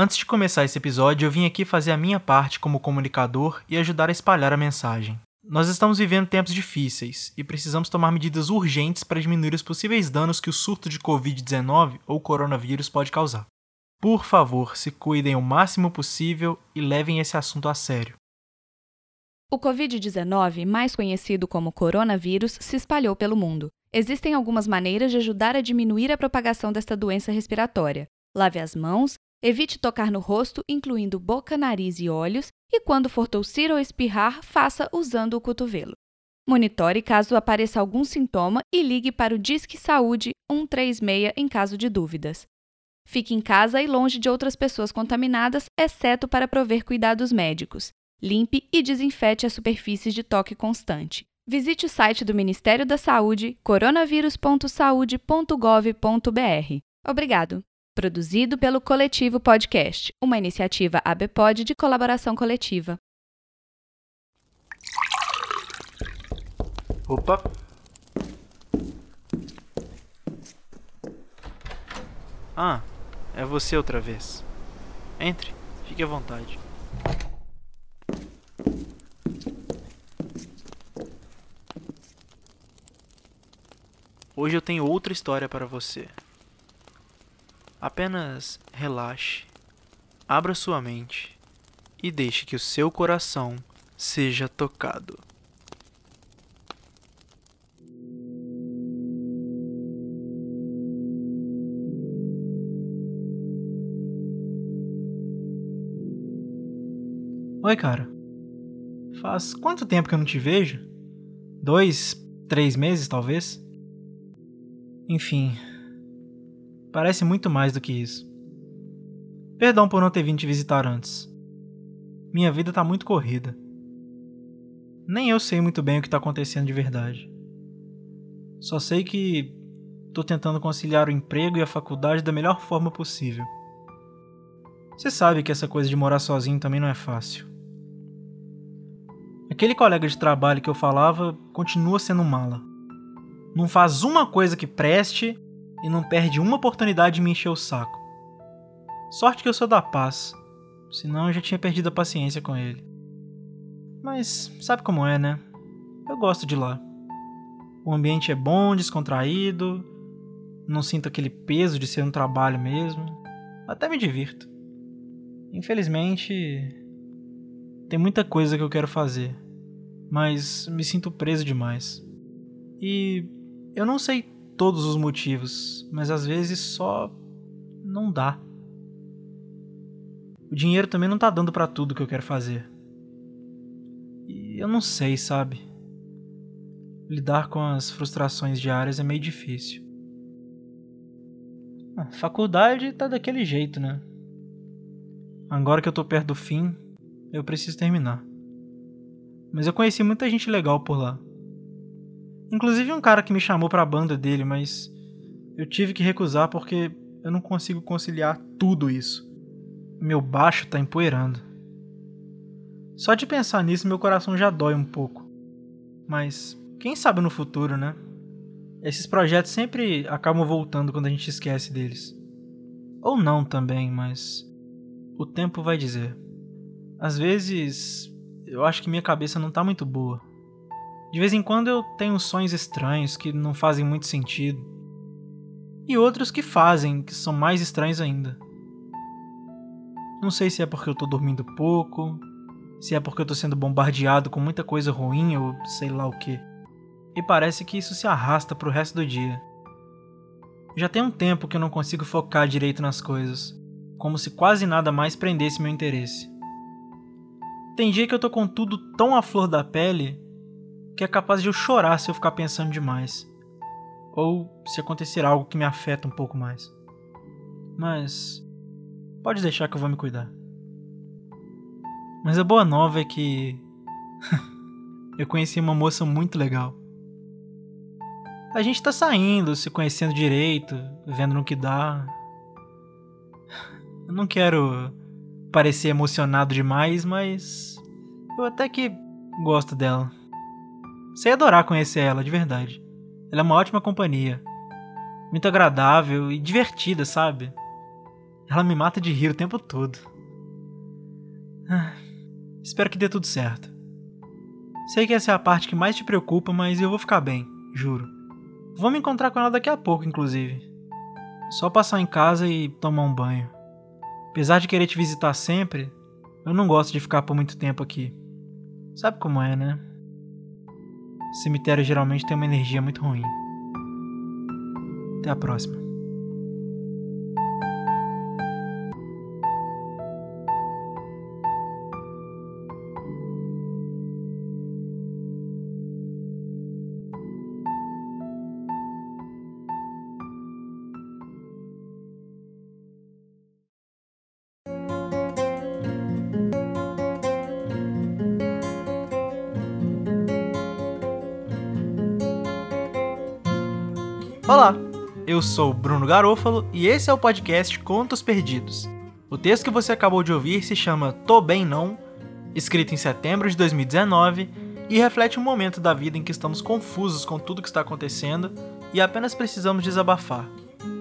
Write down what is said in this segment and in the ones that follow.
Antes de começar esse episódio, eu vim aqui fazer a minha parte como comunicador e ajudar a espalhar a mensagem. Nós estamos vivendo tempos difíceis e precisamos tomar medidas urgentes para diminuir os possíveis danos que o surto de Covid-19 ou coronavírus pode causar. Por favor, se cuidem o máximo possível e levem esse assunto a sério. O Covid-19, mais conhecido como coronavírus, se espalhou pelo mundo. Existem algumas maneiras de ajudar a diminuir a propagação desta doença respiratória. Lave as mãos, evite tocar no rosto, incluindo boca, nariz e olhos, e quando for tossir ou espirrar, faça usando o cotovelo. Monitore caso apareça algum sintoma e ligue para o Disque Saúde 136 em caso de dúvidas. Fique em casa e longe de outras pessoas contaminadas, exceto para prover cuidados médicos. Limpe e desinfete as superfícies de toque constante. Visite o site do Ministério da Saúde, coronavírus.saude.gov.br. Obrigado. Produzido pelo Coletivo Podcast, uma iniciativa ABPOD de colaboração coletiva. Opa! Ah, é você outra vez. Entre, fique à vontade. Hoje eu tenho outra história para você. Apenas relaxe, abra sua mente e deixe que o seu coração seja tocado. Oi, cara. Faz quanto tempo que eu não te vejo? Dois, três meses, talvez? Enfim, parece muito mais do que isso. Perdão por não ter vindo te visitar antes. Minha vida tá muito corrida. Nem eu sei muito bem o que tá acontecendo de verdade. Só sei que tô tentando conciliar o emprego e a faculdade da melhor forma possível. Você sabe que essa coisa de morar sozinho também não é fácil. Aquele colega de trabalho que eu falava continua sendo mala não faz uma coisa que preste e não perde uma oportunidade de me encher o saco. Sorte que eu sou da paz, senão eu já tinha perdido a paciência com ele. Mas sabe como é, né? Eu gosto de lá. O ambiente é bom, descontraído, não sinto aquele peso de ser um trabalho mesmo. Até me divirto. Infelizmente, tem muita coisa que eu quero fazer, mas me sinto preso demais. E eu não sei todos os motivos, mas às vezes só não dá. O dinheiro também não tá dando para tudo que eu quero fazer. E eu não sei, sabe? Lidar com as frustrações diárias é meio difícil. A faculdade tá daquele jeito, né? Agora que eu tô perto do fim, eu preciso terminar. Mas eu conheci muita gente legal por lá. Inclusive um cara que me chamou para a banda dele, mas eu tive que recusar porque eu não consigo conciliar tudo isso. Meu baixo tá empoeirando. Só de pensar nisso meu coração já dói um pouco. Mas quem sabe no futuro, né? Esses projetos sempre acabam voltando quando a gente esquece deles. Ou não também, mas o tempo vai dizer. Às vezes eu acho que minha cabeça não tá muito boa. De vez em quando eu tenho sonhos estranhos que não fazem muito sentido. E outros que fazem, que são mais estranhos ainda. Não sei se é porque eu tô dormindo pouco, se é porque eu tô sendo bombardeado com muita coisa ruim ou sei lá o que. E parece que isso se arrasta pro resto do dia. Já tem um tempo que eu não consigo focar direito nas coisas, como se quase nada mais prendesse meu interesse. Tem dia que eu tô com tudo tão à flor da pele que é capaz de eu chorar se eu ficar pensando demais. Ou se acontecer algo que me afeta um pouco mais. Mas. Pode deixar que eu vou me cuidar. Mas a boa nova é que. eu conheci uma moça muito legal. A gente tá saindo, se conhecendo direito, vendo no que dá. Eu não quero parecer emocionado demais, mas eu até que gosto dela. Você ia adorar conhecer ela, de verdade. Ela é uma ótima companhia. Muito agradável e divertida, sabe? Ela me mata de rir o tempo todo. Ah, espero que dê tudo certo. Sei que essa é a parte que mais te preocupa, mas eu vou ficar bem, juro. Vou me encontrar com ela daqui a pouco, inclusive. Só passar em casa e tomar um banho. Apesar de querer te visitar sempre, eu não gosto de ficar por muito tempo aqui. Sabe como é, né? Cemitério geralmente tem uma energia muito ruim. Até a próxima. Olá, eu sou Bruno Garofalo e esse é o podcast Contos Perdidos. O texto que você acabou de ouvir se chama Tô Bem Não, escrito em setembro de 2019 e reflete um momento da vida em que estamos confusos com tudo que está acontecendo e apenas precisamos desabafar.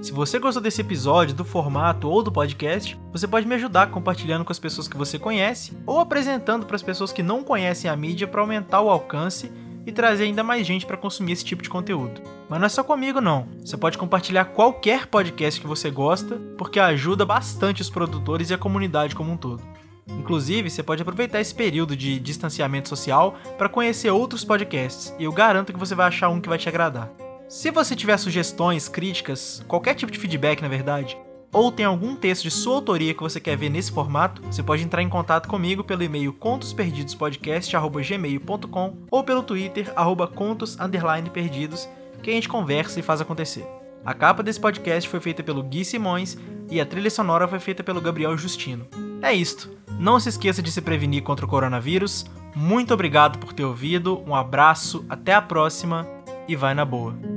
Se você gostou desse episódio, do formato ou do podcast, você pode me ajudar compartilhando com as pessoas que você conhece ou apresentando para as pessoas que não conhecem a mídia para aumentar o alcance e trazer ainda mais gente para consumir esse tipo de conteúdo. Mas não é só comigo não. Você pode compartilhar qualquer podcast que você gosta, porque ajuda bastante os produtores e a comunidade como um todo. Inclusive, você pode aproveitar esse período de distanciamento social para conhecer outros podcasts, e eu garanto que você vai achar um que vai te agradar. Se você tiver sugestões, críticas, qualquer tipo de feedback, na verdade, ou tem algum texto de sua autoria que você quer ver nesse formato, você pode entrar em contato comigo pelo e-mail contosperdidospodcast@gmail.com ou pelo Twitter @contos_perdidos, que a gente conversa e faz acontecer. A capa desse podcast foi feita pelo Gui Simões e a trilha sonora foi feita pelo Gabriel Justino. É isto. Não se esqueça de se prevenir contra o coronavírus. Muito obrigado por ter ouvido. Um abraço, até a próxima e vai na boa.